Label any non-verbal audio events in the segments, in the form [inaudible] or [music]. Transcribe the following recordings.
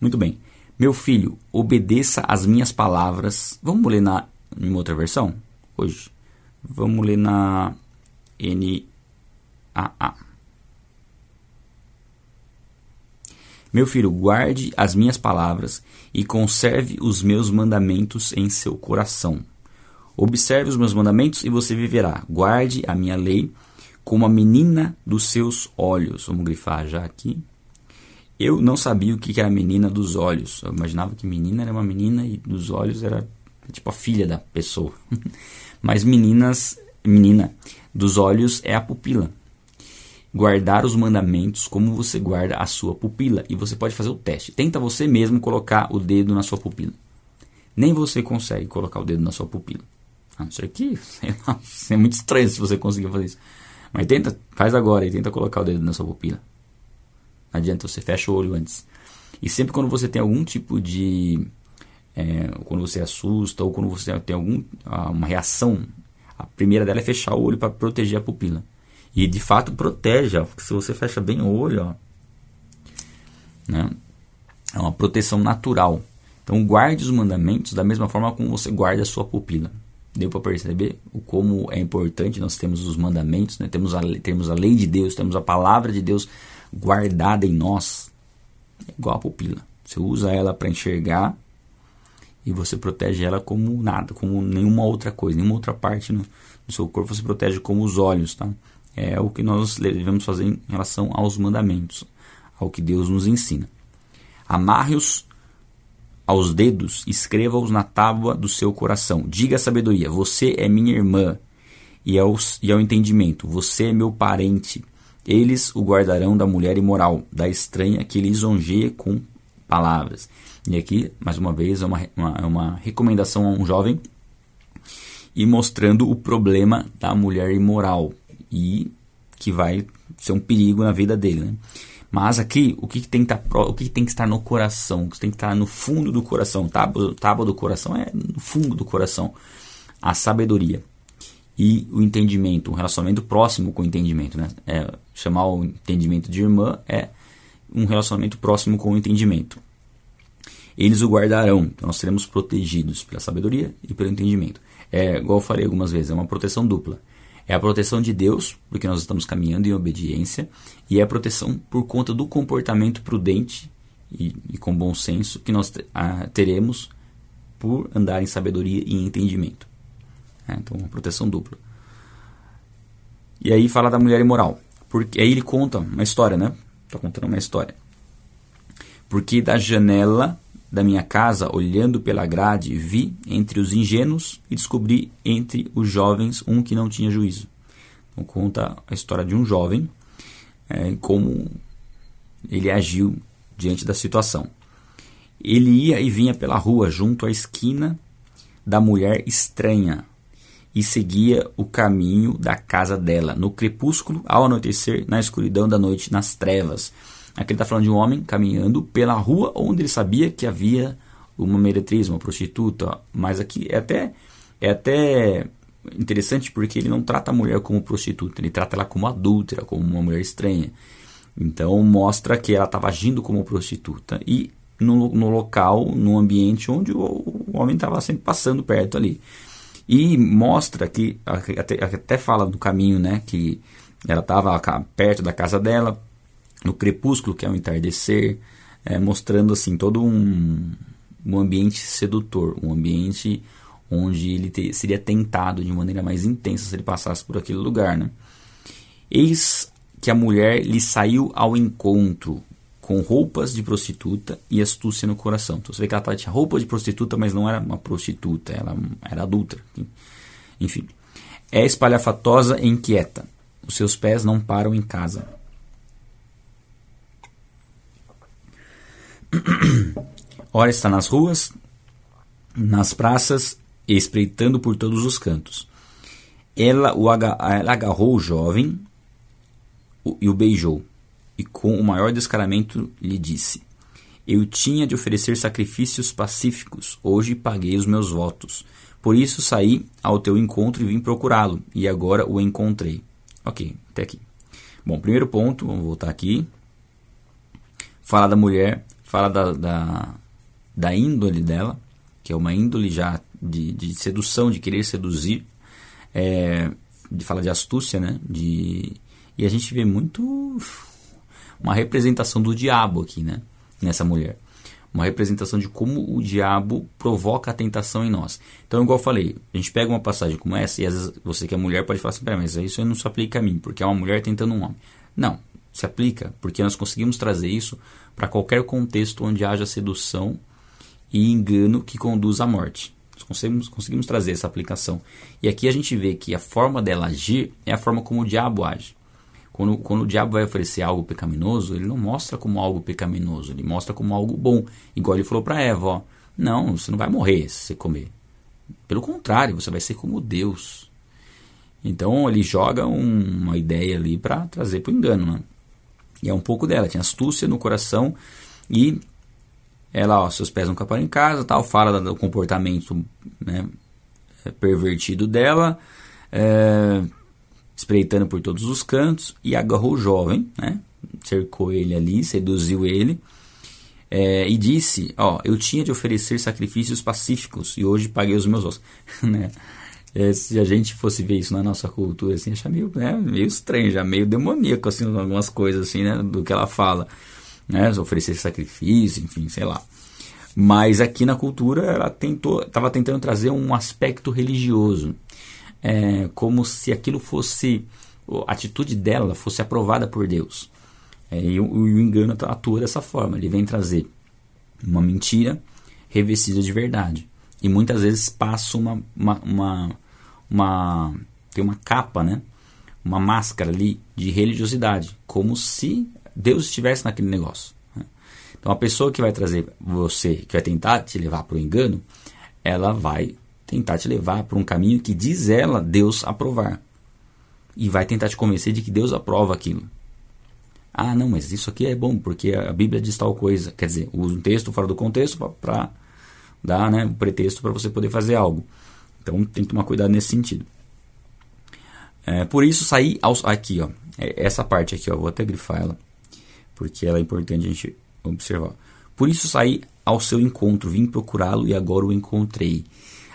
Muito bem. Meu filho, obedeça às minhas palavras. Vamos ler na em outra versão hoje. Vamos ler na NAA. Meu filho, guarde as minhas palavras e conserve os meus mandamentos em seu coração. Observe os meus mandamentos e você viverá. Guarde a minha lei como a menina dos seus olhos. Vamos grifar já aqui. Eu não sabia o que era menina dos olhos. Eu imaginava que menina era uma menina e dos olhos era tipo a filha da pessoa. [laughs] Mas meninas, menina dos olhos é a pupila. Guardar os mandamentos como você guarda a sua pupila. E você pode fazer o teste. Tenta você mesmo colocar o dedo na sua pupila. Nem você consegue colocar o dedo na sua pupila. A não ser que [laughs] é muito estranho se você conseguir fazer isso. Mas tenta, faz agora e tenta colocar o dedo na sua pupila. Não adianta, você fecha o olho antes. E sempre quando você tem algum tipo de. É, quando você assusta ou quando você tem algum, uma reação, a primeira dela é fechar o olho para proteger a pupila. E de fato protege, ó, porque se você fecha bem o olho, ó, né, é uma proteção natural. Então guarde os mandamentos da mesma forma como você guarda a sua pupila. Deu para perceber o como é importante nós temos os mandamentos, né? temos, a, temos a lei de Deus, temos a palavra de Deus guardada em nós, é igual a pupila. Você usa ela para enxergar e você protege ela como nada, como nenhuma outra coisa, nenhuma outra parte no, no seu corpo você protege como os olhos, tá? É o que nós devemos fazer em relação aos mandamentos, ao que Deus nos ensina. Amarre-os aos dedos, escreva-os na tábua do seu coração. Diga a sabedoria: Você é minha irmã, e ao, e ao entendimento: Você é meu parente. Eles o guardarão da mulher imoral, da estranha que lisonjeia com palavras. E aqui, mais uma vez, é uma, uma, é uma recomendação a um jovem e mostrando o problema da mulher imoral e que vai ser um perigo na vida dele. Né? Mas aqui, o que, tem que estar, tá o que tem que estar no coração, o que tem que estar no fundo do coração, tábua, tábua do coração é no fundo do coração, a sabedoria e o entendimento, um relacionamento próximo com o entendimento. Né? É, chamar o entendimento de irmã é um relacionamento próximo com o entendimento. Eles o guardarão, então nós seremos protegidos pela sabedoria e pelo entendimento. É, igual eu falei algumas vezes, é uma proteção dupla. É a proteção de Deus, porque nós estamos caminhando em obediência, e é a proteção por conta do comportamento prudente e, e com bom senso que nós teremos por andar em sabedoria e entendimento. É, então, uma proteção dupla. E aí fala da mulher imoral. Porque aí ele conta uma história, né? Está contando uma história. Porque da janela da minha casa, olhando pela grade, vi entre os ingênuos e descobri entre os jovens um que não tinha juízo. Então conta a história de um jovem, é, como ele agiu diante da situação. Ele ia e vinha pela rua junto à esquina da mulher estranha, e seguia o caminho da casa dela, no crepúsculo, ao anoitecer, na escuridão da noite, nas trevas. Aqui ele está falando de um homem caminhando pela rua onde ele sabia que havia uma meretriz, uma prostituta, mas aqui é até, é até interessante porque ele não trata a mulher como prostituta, ele trata ela como adúltera, como uma mulher estranha. Então mostra que ela estava agindo como prostituta e no, no local, no ambiente onde o, o homem estava sempre passando perto ali. E mostra que, até, até fala do caminho, né? Que ela estava perto da casa dela, no crepúsculo, que é o entardecer, é, mostrando assim todo um, um ambiente sedutor, um ambiente onde ele te, seria tentado de maneira mais intensa se ele passasse por aquele lugar, né? Eis que a mulher lhe saiu ao encontro com roupas de prostituta e astúcia no coração. Então você vê que ela tinha roupa de prostituta, mas não era uma prostituta, ela era adulta. Enfim. É espalhafatosa e inquieta. Os seus pés não param em casa. [coughs] Ora está nas ruas, nas praças, espreitando por todos os cantos. Ela, o ela agarrou o jovem e o beijou e com o maior descaramento lhe disse: Eu tinha de oferecer sacrifícios pacíficos, hoje paguei os meus votos. Por isso saí ao teu encontro e vim procurá-lo, e agora o encontrei. Ok, até aqui. Bom, primeiro ponto, vamos voltar aqui. Fala da mulher fala da, da, da índole dela, que é uma índole já de, de sedução, de querer seduzir, é, de fala de astúcia, né? De, e a gente vê muito uma representação do diabo aqui, né? Nessa mulher. Uma representação de como o diabo provoca a tentação em nós. Então, igual eu falei, a gente pega uma passagem como essa e às vezes você que é mulher pode falar assim, mas isso não se aplica a mim, porque é uma mulher tentando um homem. Não, se aplica, porque nós conseguimos trazer isso para qualquer contexto onde haja sedução e engano que conduz à morte. Nós conseguimos, conseguimos trazer essa aplicação. E aqui a gente vê que a forma dela agir é a forma como o diabo age. Quando, quando o diabo vai oferecer algo pecaminoso, ele não mostra como algo pecaminoso, ele mostra como algo bom. Igual ele falou para Eva: ó, não, você não vai morrer se você comer. Pelo contrário, você vai ser como Deus. Então ele joga um, uma ideia ali para trazer para o engano. Né? E é um pouco dela, tinha astúcia no coração e ela, ó, seus pés nunca param em casa, tal, fala do comportamento né, pervertido dela, é, espreitando por todos os cantos, e agarrou o jovem, né, cercou ele ali, seduziu ele, é, e disse, ó, eu tinha de oferecer sacrifícios pacíficos, e hoje paguei os meus ossos, [laughs] né, é, se a gente fosse ver isso na nossa cultura, assim, achar meio, né, meio estranho, já meio demoníaco, assim, algumas coisas, assim, né, do que ela fala né, oferecer sacrifício, enfim, sei lá. Mas aqui na cultura ela tentou, estava tentando trazer um aspecto religioso, é, como se aquilo fosse a atitude dela fosse aprovada por Deus. É, e, o, o engano atua dessa forma. Ele vem trazer uma mentira revestida de verdade e muitas vezes passa uma, uma, uma, uma tem uma capa, né? Uma máscara ali de religiosidade, como se Deus estivesse naquele negócio. Né? Então a pessoa que vai trazer você, que vai tentar te levar para o engano, ela vai tentar te levar para um caminho que diz ela Deus aprovar. E vai tentar te convencer de que Deus aprova aquilo. Ah, não, mas isso aqui é bom porque a Bíblia diz tal coisa. Quer dizer, usa um texto fora do contexto para dar né, um pretexto para você poder fazer algo. Então tem que tomar cuidado nesse sentido. É, por isso sair aos, aqui, ó, é, essa parte aqui, ó, vou até grifar ela porque ela é importante a gente observar. Por isso saí ao seu encontro, vim procurá-lo e agora o encontrei.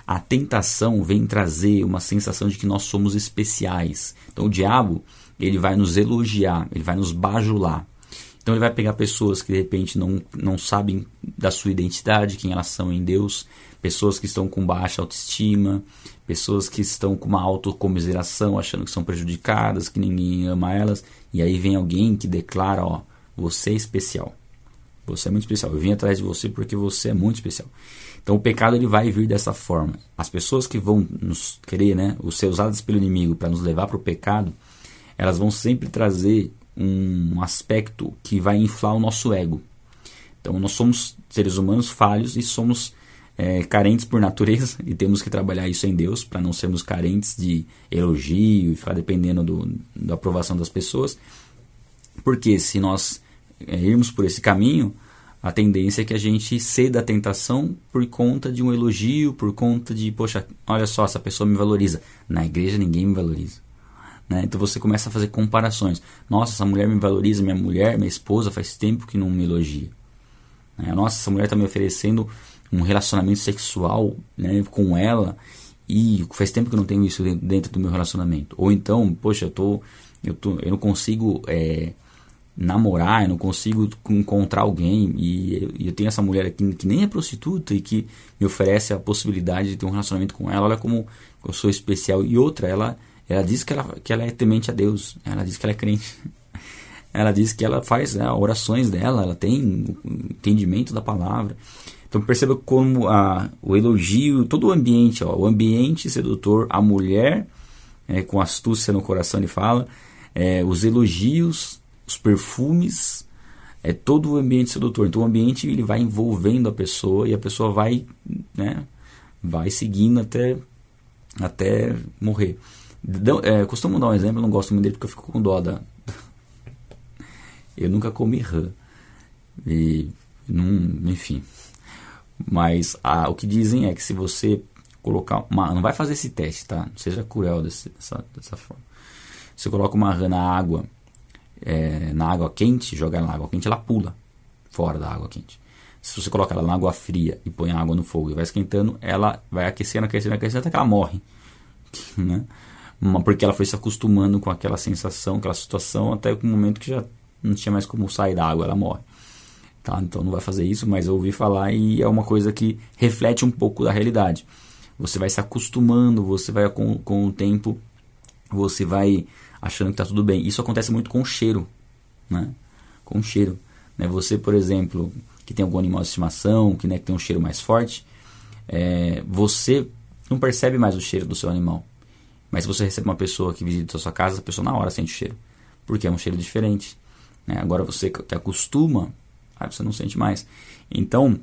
A tentação vem trazer uma sensação de que nós somos especiais. Então o diabo, ele vai nos elogiar, ele vai nos bajular. Então ele vai pegar pessoas que de repente não, não sabem da sua identidade, quem elas são em Deus, pessoas que estão com baixa autoestima, pessoas que estão com uma autocomiseração, achando que são prejudicadas, que ninguém ama elas, e aí vem alguém que declara, ó, você é especial. Você é muito especial. Eu vim atrás de você porque você é muito especial. Então o pecado ele vai vir dessa forma. As pessoas que vão nos querer, né, os ser usadas pelo inimigo para nos levar para o pecado, elas vão sempre trazer um aspecto que vai inflar o nosso ego. Então nós somos seres humanos falhos e somos é, carentes por natureza [laughs] e temos que trabalhar isso em Deus para não sermos carentes de elogio e ficar dependendo do, da aprovação das pessoas. Porque se nós é, irmos por esse caminho, a tendência é que a gente ceda a tentação por conta de um elogio, por conta de, poxa, olha só, essa pessoa me valoriza. Na igreja ninguém me valoriza. Né? Então você começa a fazer comparações. Nossa, essa mulher me valoriza, minha mulher, minha esposa faz tempo que não me elogia. Né? Nossa, essa mulher está me oferecendo um relacionamento sexual né, com ela e faz tempo que eu não tenho isso dentro do meu relacionamento. Ou então, poxa, eu, tô, eu, tô, eu não consigo é, namorar, eu não consigo encontrar alguém e eu, tenho essa mulher aqui que nem é prostituta e que me oferece a possibilidade de ter um relacionamento com ela. Olha como eu sou especial. E outra, ela, ela diz que ela, que ela é temente a Deus, ela diz que ela é crente. [laughs] Ela diz que ela faz né, orações dela, ela tem entendimento da palavra. Então perceba como a, o elogio, todo o ambiente, ó, o ambiente sedutor, a mulher é, com astúcia no coração, ele fala, é, os elogios os perfumes, é todo o ambiente sedutor. Então o ambiente ele vai envolvendo a pessoa e a pessoa vai, né, vai seguindo até, até morrer. Então, é, costumo dar um exemplo, não gosto muito dele porque eu fico com dó da. [laughs] eu nunca comi rã. E, não, enfim. Mas a, o que dizem é que se você colocar uma. Não vai fazer esse teste, tá? Não seja cruel desse, dessa, dessa forma. Você coloca uma rã na água é, na água quente, jogar na água quente, ela pula fora da água quente. Se você coloca ela na água fria e põe a água no fogo e vai esquentando, ela vai aquecendo, aquecendo, aquecendo até que ela morre. [laughs] Né? Porque ela foi se acostumando com aquela sensação, aquela situação, até o momento que já não tinha mais como sair da água, ela morre. Tá? Então não vai fazer isso, mas eu ouvi falar e é uma coisa que reflete um pouco da realidade. Você vai se acostumando, você vai com, com o tempo, você vai achando que está tudo bem. Isso acontece muito com cheiro, né? Com cheiro. Né? Você, por exemplo, que tem algum animal de estimação, que, né, que tem um cheiro mais forte, é, você não percebe mais o cheiro do seu animal. Mas se você recebe uma pessoa que visita a sua casa, a pessoa na hora sente o cheiro. Porque é um cheiro diferente. Né? Agora você que acostuma, você não sente mais. Então,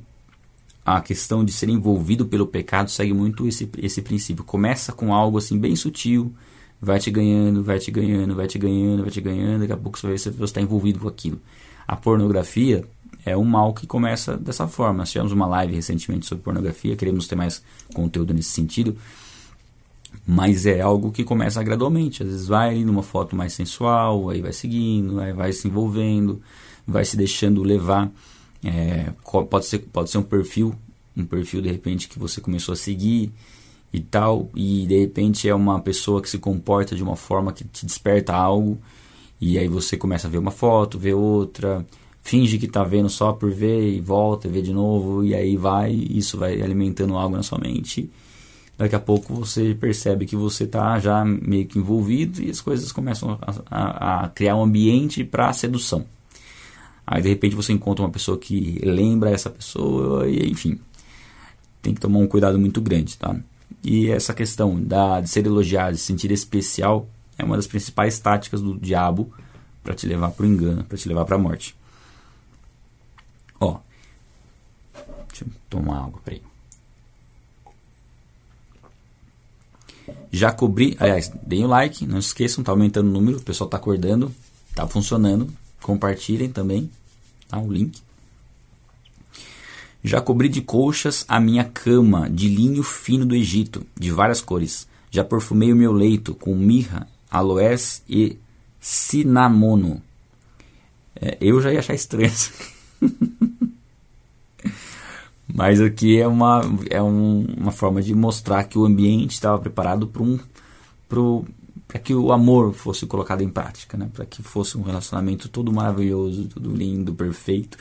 a questão de ser envolvido pelo pecado segue muito esse, esse princípio. Começa com algo assim bem sutil, vai te ganhando, vai te ganhando, vai te ganhando, vai te ganhando, daqui a pouco você vai ver se você está envolvido com aquilo. A pornografia é um mal que começa dessa forma. Nós tivemos uma live recentemente sobre pornografia, queremos ter mais conteúdo nesse sentido, mas é algo que começa gradualmente. Às vezes vai numa foto mais sensual, aí vai seguindo, aí vai se envolvendo, vai se deixando levar. É, pode, ser, pode ser um perfil, um perfil de repente que você começou a seguir e tal, e de repente é uma pessoa que se comporta de uma forma que te desperta algo, e aí você começa a ver uma foto, ver outra, finge que está vendo só por ver e volta e vê de novo, e aí vai, isso vai alimentando algo na sua mente. Daqui a pouco você percebe que você está já meio que envolvido e as coisas começam a, a, a criar um ambiente para sedução. Aí de repente você encontra uma pessoa que lembra essa pessoa e enfim, tem que tomar um cuidado muito grande, tá? E essa questão da, de ser elogiado, de se sentir especial, é uma das principais táticas do diabo para te levar para o engano, para te levar para a morte. Ó, deixa eu tomar água, peraí. Já cobri, aliás, deem o like, não se esqueçam, tá aumentando o número, o pessoal tá acordando, tá funcionando. Compartilhem também, tá? O link. Já cobri de colchas a minha cama de linho fino do Egito, de várias cores. Já perfumei o meu leito com mirra, aloés e cinamono. É, eu já ia achar estranho. [laughs] Mas aqui é uma, é um, uma forma de mostrar que o ambiente estava preparado para um, que o amor fosse colocado em prática, né? para que fosse um relacionamento todo maravilhoso, tudo lindo, perfeito,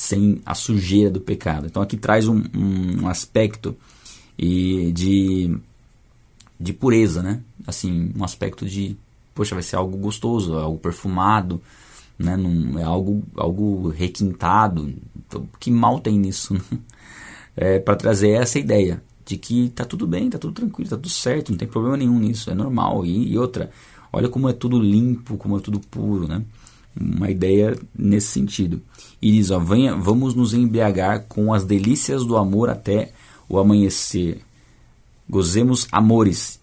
sem a sujeira do pecado. Então aqui traz um, um aspecto e de, de pureza, né? assim, um aspecto de, poxa, vai ser algo gostoso, algo perfumado, né? Num, é algo, algo requintado. Então, que mal tem nisso? Né? É, para trazer essa ideia de que tá tudo bem, tá tudo tranquilo, tá tudo certo, não tem problema nenhum nisso, é normal. E, e outra, olha como é tudo limpo, como é tudo puro, né? Uma ideia nesse sentido. E diz, ó, venha, vamos nos embriagar com as delícias do amor até o amanhecer. Gozemos amores.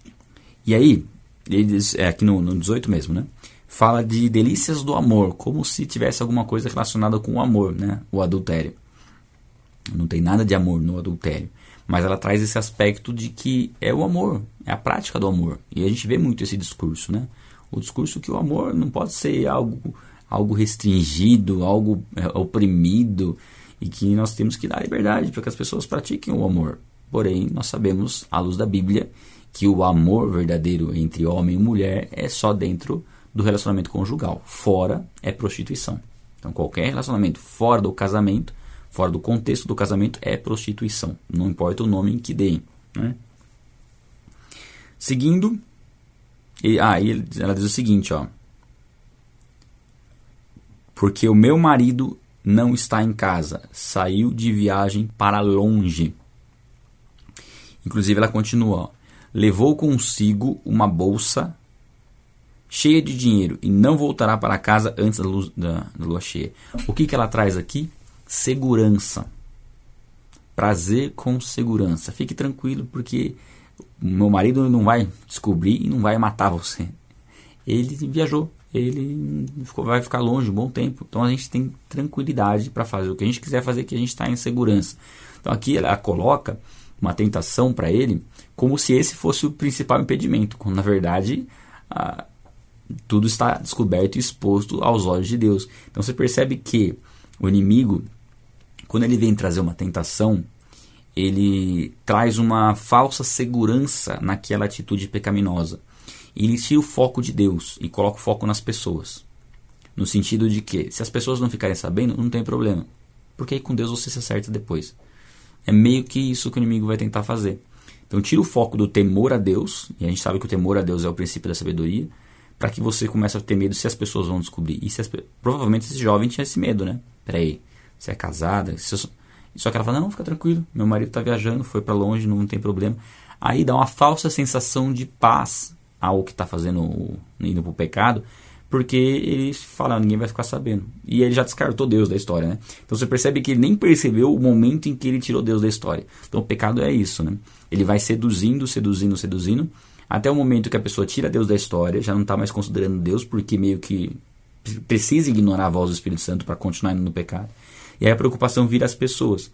E aí, ele diz, é aqui no, no 18 mesmo, né? Fala de delícias do amor, como se tivesse alguma coisa relacionada com o amor, né? O adultério. Não tem nada de amor no adultério. Mas ela traz esse aspecto de que é o amor, é a prática do amor. E a gente vê muito esse discurso, né? O discurso que o amor não pode ser algo, algo restringido, algo é, oprimido, e que nós temos que dar liberdade para que as pessoas pratiquem o amor. Porém, nós sabemos, à luz da Bíblia, que o amor verdadeiro entre homem e mulher é só dentro do relacionamento conjugal. Fora é prostituição. Então, qualquer relacionamento fora do casamento fora do contexto do casamento é prostituição. Não importa o nome que deem. Né? Seguindo, e, ah, ela diz o seguinte, ó. Porque o meu marido não está em casa, saiu de viagem para longe. Inclusive ela continua, levou consigo uma bolsa cheia de dinheiro e não voltará para casa antes da, luz, da, da lua cheia. O que, que ela traz aqui? segurança. Prazer com segurança. Fique tranquilo, porque meu marido não vai descobrir e não vai matar você. Ele viajou, ele vai ficar longe um bom tempo. Então a gente tem tranquilidade para fazer o que a gente quiser fazer, que a gente está em segurança. Então aqui ela coloca uma tentação para ele como se esse fosse o principal impedimento, quando na verdade ah, tudo está descoberto e exposto aos olhos de Deus. Então você percebe que o inimigo quando ele vem trazer uma tentação, ele traz uma falsa segurança naquela atitude pecaminosa. Ele tira o foco de Deus e coloca o foco nas pessoas. No sentido de que, se as pessoas não ficarem sabendo, não tem problema. Porque aí com Deus você se acerta depois. É meio que isso que o inimigo vai tentar fazer. Então tira o foco do temor a Deus, e a gente sabe que o temor a Deus é o princípio da sabedoria, para que você comece a ter medo se as pessoas vão descobrir. E as, provavelmente esse jovem tinha esse medo, né? Peraí, você é casada? Você... Só que ela fala, não, fica tranquilo, meu marido está viajando, foi para longe, não tem problema. Aí dá uma falsa sensação de paz ao que está fazendo, indo para o pecado, porque ele fala, ninguém vai ficar sabendo. E ele já descartou Deus da história, né? Então você percebe que ele nem percebeu o momento em que ele tirou Deus da história. Então o pecado é isso, né? Ele vai seduzindo, seduzindo, seduzindo, até o momento que a pessoa tira Deus da história, já não está mais considerando Deus, porque meio que precisa ignorar a voz do Espírito Santo para continuar indo no pecado. E aí a preocupação vira as pessoas.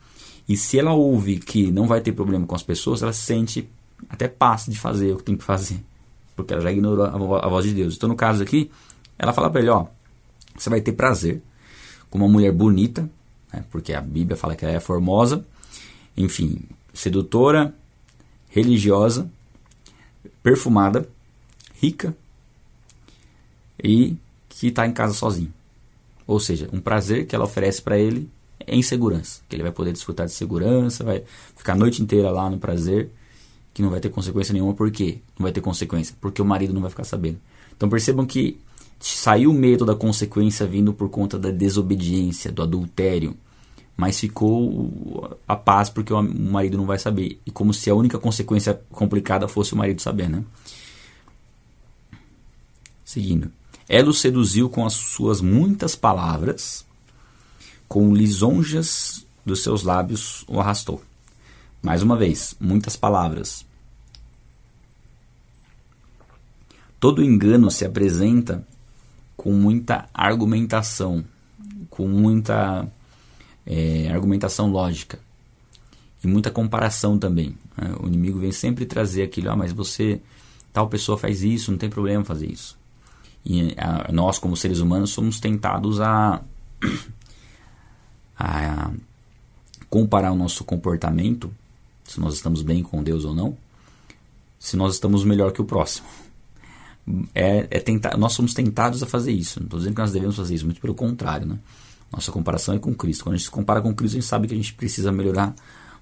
E se ela ouve que não vai ter problema com as pessoas, ela sente até paz de fazer o que tem que fazer. Porque ela já ignorou a voz de Deus. Então, no caso aqui, ela fala para ele: Ó, você vai ter prazer com uma mulher bonita, né, porque a Bíblia fala que ela é formosa, enfim, sedutora, religiosa, perfumada, rica e que está em casa sozinho. Ou seja, um prazer que ela oferece para ele em segurança, que ele vai poder desfrutar de segurança, vai ficar a noite inteira lá no prazer, que não vai ter consequência nenhuma. Por quê? Não vai ter consequência? Porque o marido não vai ficar sabendo. Então percebam que saiu o medo da consequência vindo por conta da desobediência, do adultério, mas ficou a paz porque o marido não vai saber. E como se a única consequência complicada fosse o marido saber, né? Seguindo. Ela o seduziu com as suas muitas palavras, com lisonjas dos seus lábios o arrastou. Mais uma vez, muitas palavras. Todo engano se apresenta com muita argumentação, com muita é, argumentação lógica e muita comparação também. Né? O inimigo vem sempre trazer aquilo, ah, mas você, tal pessoa faz isso, não tem problema fazer isso. E a, nós, como seres humanos, somos tentados a, [clears throat] a comparar o nosso comportamento, se nós estamos bem com Deus ou não, se nós estamos melhor que o próximo. É, é tentar, nós somos tentados a fazer isso. Não estou dizendo que nós devemos fazer isso, muito pelo contrário. Né? Nossa comparação é com Cristo. Quando a gente se compara com Cristo, a gente sabe que a gente precisa melhorar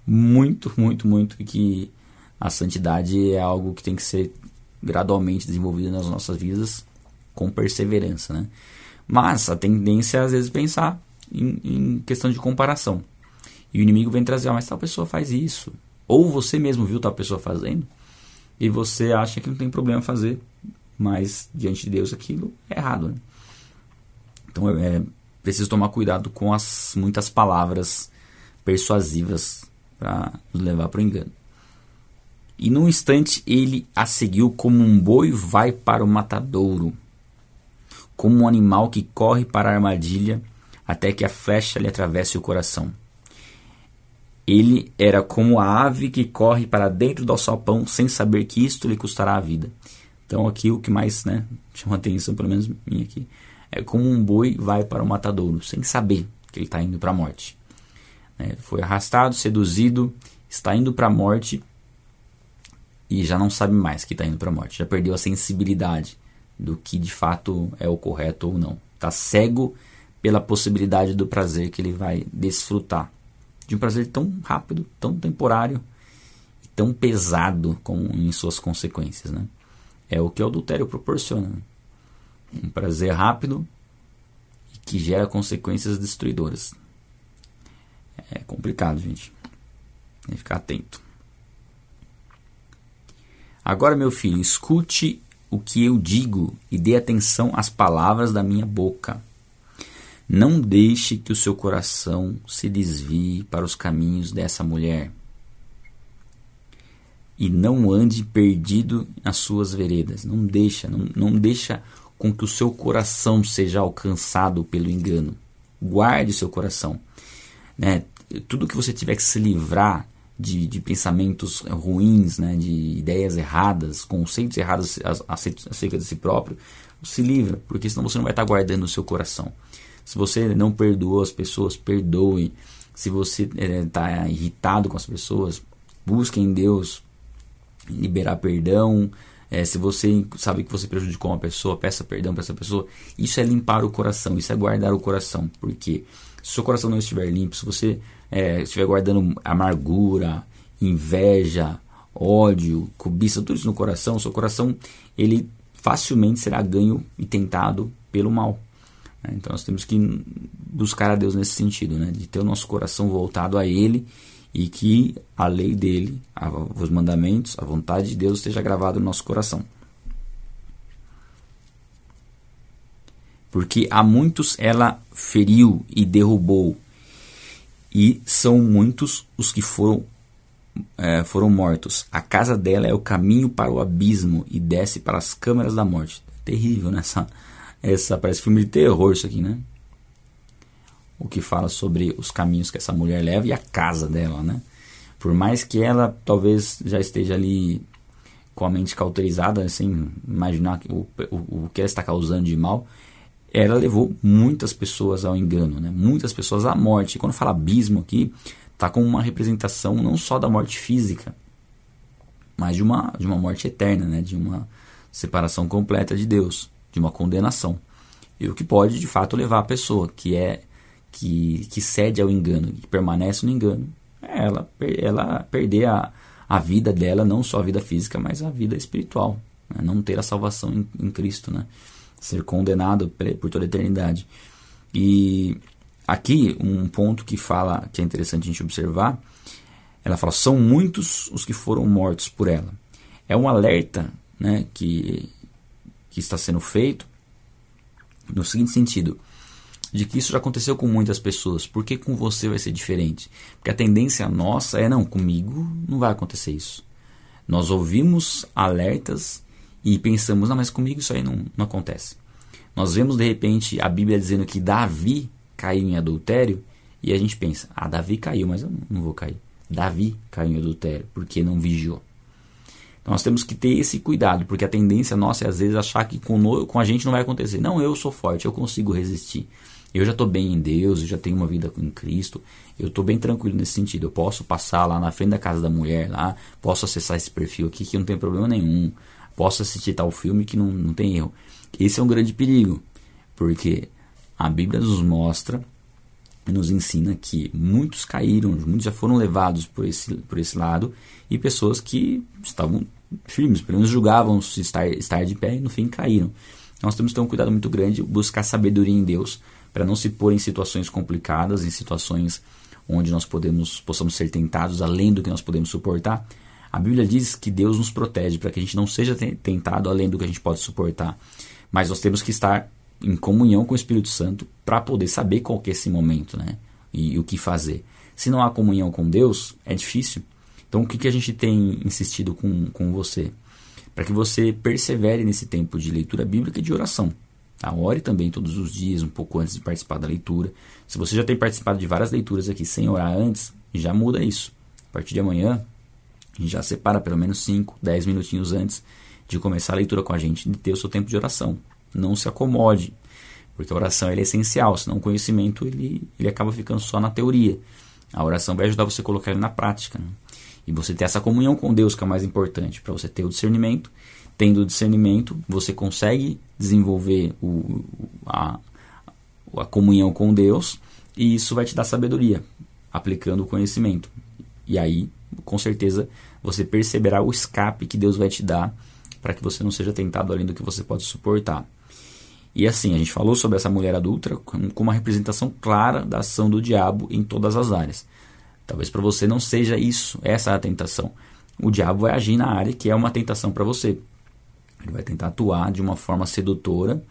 muito, muito, muito e que a santidade é algo que tem que ser gradualmente desenvolvido nas nossas vidas com perseverança, né? Mas a tendência é às vezes pensar em, em questão de comparação. E o inimigo vem trazer, ah, mas tal pessoa faz isso. Ou você mesmo viu tal pessoa fazendo e você acha que não tem problema fazer, mas diante de Deus aquilo é errado. Né? Então é, é preciso tomar cuidado com as muitas palavras persuasivas para nos levar para o engano. E num instante ele a seguiu como um boi vai para o matadouro como um animal que corre para a armadilha até que a flecha lhe atravesse o coração. Ele era como a ave que corre para dentro do alçapão sem saber que isto lhe custará a vida. Então aqui o que mais né, chama atenção, pelo menos minha aqui, é como um boi vai para o matadouro, sem saber que ele está indo para a morte. É, foi arrastado, seduzido, está indo para a morte e já não sabe mais que está indo para a morte. Já perdeu a sensibilidade do que de fato é o correto ou não. Está cego pela possibilidade do prazer que ele vai desfrutar. De um prazer tão rápido, tão temporário e tão pesado como em suas consequências. Né? É o que o adultério proporciona. Né? Um prazer rápido e que gera consequências destruidoras. É complicado, gente. Tem que ficar atento. Agora, meu filho, escute o que eu digo e dê atenção às palavras da minha boca. Não deixe que o seu coração se desvie para os caminhos dessa mulher. E não ande perdido nas suas veredas. Não deixa, não, não deixa com que o seu coração seja alcançado pelo engano. Guarde seu coração. Né? Tudo que você tiver que se livrar de, de pensamentos ruins, né, de ideias erradas, conceitos errados acerca de si próprio, se livra, porque senão você não vai estar guardando no seu coração. Se você não perdoou as pessoas, perdoe. se você está é, irritado com as pessoas, busque em Deus liberar perdão. É, se você sabe que você prejudicou uma pessoa, peça perdão para essa pessoa. Isso é limpar o coração, isso é guardar o coração. Porque se o seu coração não estiver limpo, se você é, estiver guardando amargura, inveja, ódio, cobiça, tudo isso no coração, seu coração ele facilmente será ganho e tentado pelo mal. Né? Então nós temos que buscar a Deus nesse sentido, né? de ter o nosso coração voltado a Ele e que a lei dele, os mandamentos, a vontade de Deus esteja gravado no nosso coração. Porque a muitos ela feriu e derrubou, e são muitos os que foram é, foram mortos. A casa dela é o caminho para o abismo e desce para as câmaras da morte. Terrível, né? Essa, parece filme de terror isso aqui, né? O que fala sobre os caminhos que essa mulher leva e a casa dela, né? Por mais que ela talvez já esteja ali com a mente cauterizada, sem imaginar o, o, o que ela está causando de mal, ela levou muitas pessoas ao engano, né? muitas pessoas à morte. E quando fala abismo aqui, está como uma representação não só da morte física, mas de uma, de uma morte eterna, né? de uma separação completa de Deus, de uma condenação. E o que pode de fato levar a pessoa que é que, que cede ao engano, que permanece no engano, é ela, ela perder a, a vida dela, não só a vida física, mas a vida espiritual. Né? Não ter a salvação em, em Cristo, né? ser condenado por toda a eternidade. E Aqui, um ponto que fala que é interessante a gente observar, ela fala: são muitos os que foram mortos por ela. É um alerta né, que, que está sendo feito no seguinte sentido: de que isso já aconteceu com muitas pessoas, por que com você vai ser diferente? Porque a tendência nossa é: não, comigo não vai acontecer isso. Nós ouvimos alertas e pensamos: não, mas comigo isso aí não, não acontece. Nós vemos de repente a Bíblia dizendo que Davi caiu em adultério e a gente pensa, ah, Davi caiu, mas eu não vou cair. Davi caiu em adultério porque não vigiou. Então nós temos que ter esse cuidado, porque a tendência nossa é às vezes achar que com, com a gente não vai acontecer. Não, eu sou forte, eu consigo resistir. Eu já estou bem em Deus, eu já tenho uma vida em Cristo, eu estou bem tranquilo nesse sentido. Eu posso passar lá na frente da casa da mulher, lá, posso acessar esse perfil aqui que não tem problema nenhum, posso assistir tal filme que não, não tem erro. Esse é um grande perigo, porque a Bíblia nos mostra nos ensina que muitos caíram, muitos já foram levados por esse, por esse lado e pessoas que estavam firmes, pelo menos julgavam-se estar, estar de pé e no fim caíram. Nós temos que ter um cuidado muito grande, buscar sabedoria em Deus para não se pôr em situações complicadas, em situações onde nós podemos, possamos ser tentados além do que nós podemos suportar. A Bíblia diz que Deus nos protege para que a gente não seja tentado além do que a gente pode suportar. Mas nós temos que estar em comunhão com o Espírito Santo para poder saber qual é esse momento, né? E, e, o que fazer. Se não há comunhão com Deus, é difícil. Então, o que, que a gente tem insistido com, com você? Para que você persevere nesse tempo de leitura bíblica e de oração. Tá? Ore também todos os dias, um pouco antes de participar da leitura. Se você já tem participado de várias leituras aqui sem orar antes, já muda isso. A partir de amanhã, já separa pelo menos 5, 10 minutinhos antes de começar a leitura com a gente, de ter o seu tempo de oração. Não se acomode, porque a oração é essencial, senão o conhecimento ele, ele acaba ficando só na teoria. A oração vai ajudar você a colocar ele na prática. Né? E você ter essa comunhão com Deus que é mais importante, para você ter o discernimento. Tendo o discernimento, você consegue desenvolver o, a, a comunhão com Deus e isso vai te dar sabedoria, aplicando o conhecimento. E aí, com certeza, você perceberá o escape que Deus vai te dar para que você não seja tentado além do que você pode suportar. E assim, a gente falou sobre essa mulher adulta como uma representação clara da ação do diabo em todas as áreas. Talvez para você não seja isso, essa é a tentação. O diabo vai agir na área que é uma tentação para você. Ele vai tentar atuar de uma forma sedutora,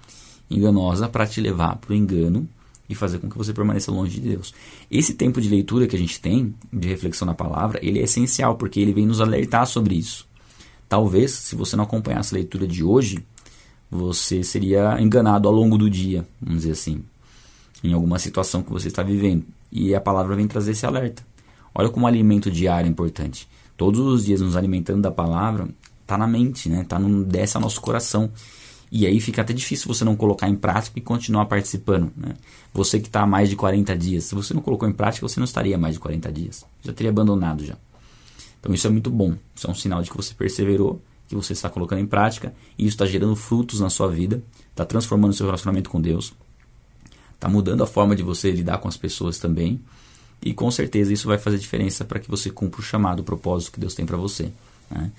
enganosa, para te levar para o engano e fazer com que você permaneça longe de Deus. Esse tempo de leitura que a gente tem, de reflexão na palavra, ele é essencial, porque ele vem nos alertar sobre isso. Talvez, se você não acompanhasse a leitura de hoje, você seria enganado ao longo do dia, vamos dizer assim, em alguma situação que você está vivendo. E a palavra vem trazer esse alerta. Olha como o alimento diário é importante. Todos os dias nos alimentando da palavra, está na mente, né? Tá no, desce ao nosso coração. E aí fica até difícil você não colocar em prática e continuar participando. Né? Você que está há mais de 40 dias, se você não colocou em prática, você não estaria mais de 40 dias. Já teria abandonado já. Então isso é muito bom. Isso é um sinal de que você perseverou, que você está colocando em prática e isso está gerando frutos na sua vida, está transformando o seu relacionamento com Deus, está mudando a forma de você lidar com as pessoas também. E com certeza isso vai fazer diferença para que você cumpra o chamado, o propósito que Deus tem para você. Né?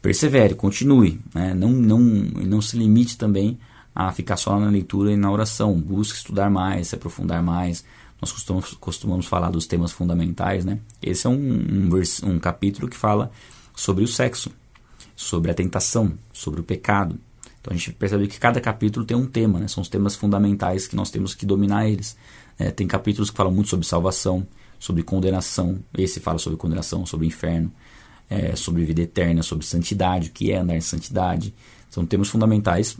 persevere, continue. Né? Não, não, não se limite também a ficar só na leitura e na oração. Busque estudar mais, se aprofundar mais. Nós costumamos, costumamos falar dos temas fundamentais. Né? Esse é um, um, vers, um capítulo que fala sobre o sexo, sobre a tentação, sobre o pecado. Então a gente percebe que cada capítulo tem um tema, né? são os temas fundamentais que nós temos que dominar eles. É, tem capítulos que falam muito sobre salvação, sobre condenação. Esse fala sobre condenação, sobre inferno é, sobre vida eterna, sobre santidade, o que é andar em santidade. São temas fundamentais.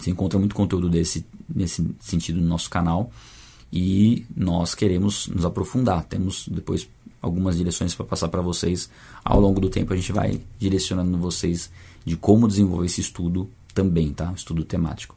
Você encontra muito conteúdo desse, nesse sentido no nosso canal. E nós queremos nos aprofundar. Temos depois algumas direções para passar para vocês. Ao longo do tempo a gente vai direcionando vocês de como desenvolver esse estudo também, tá? Estudo temático.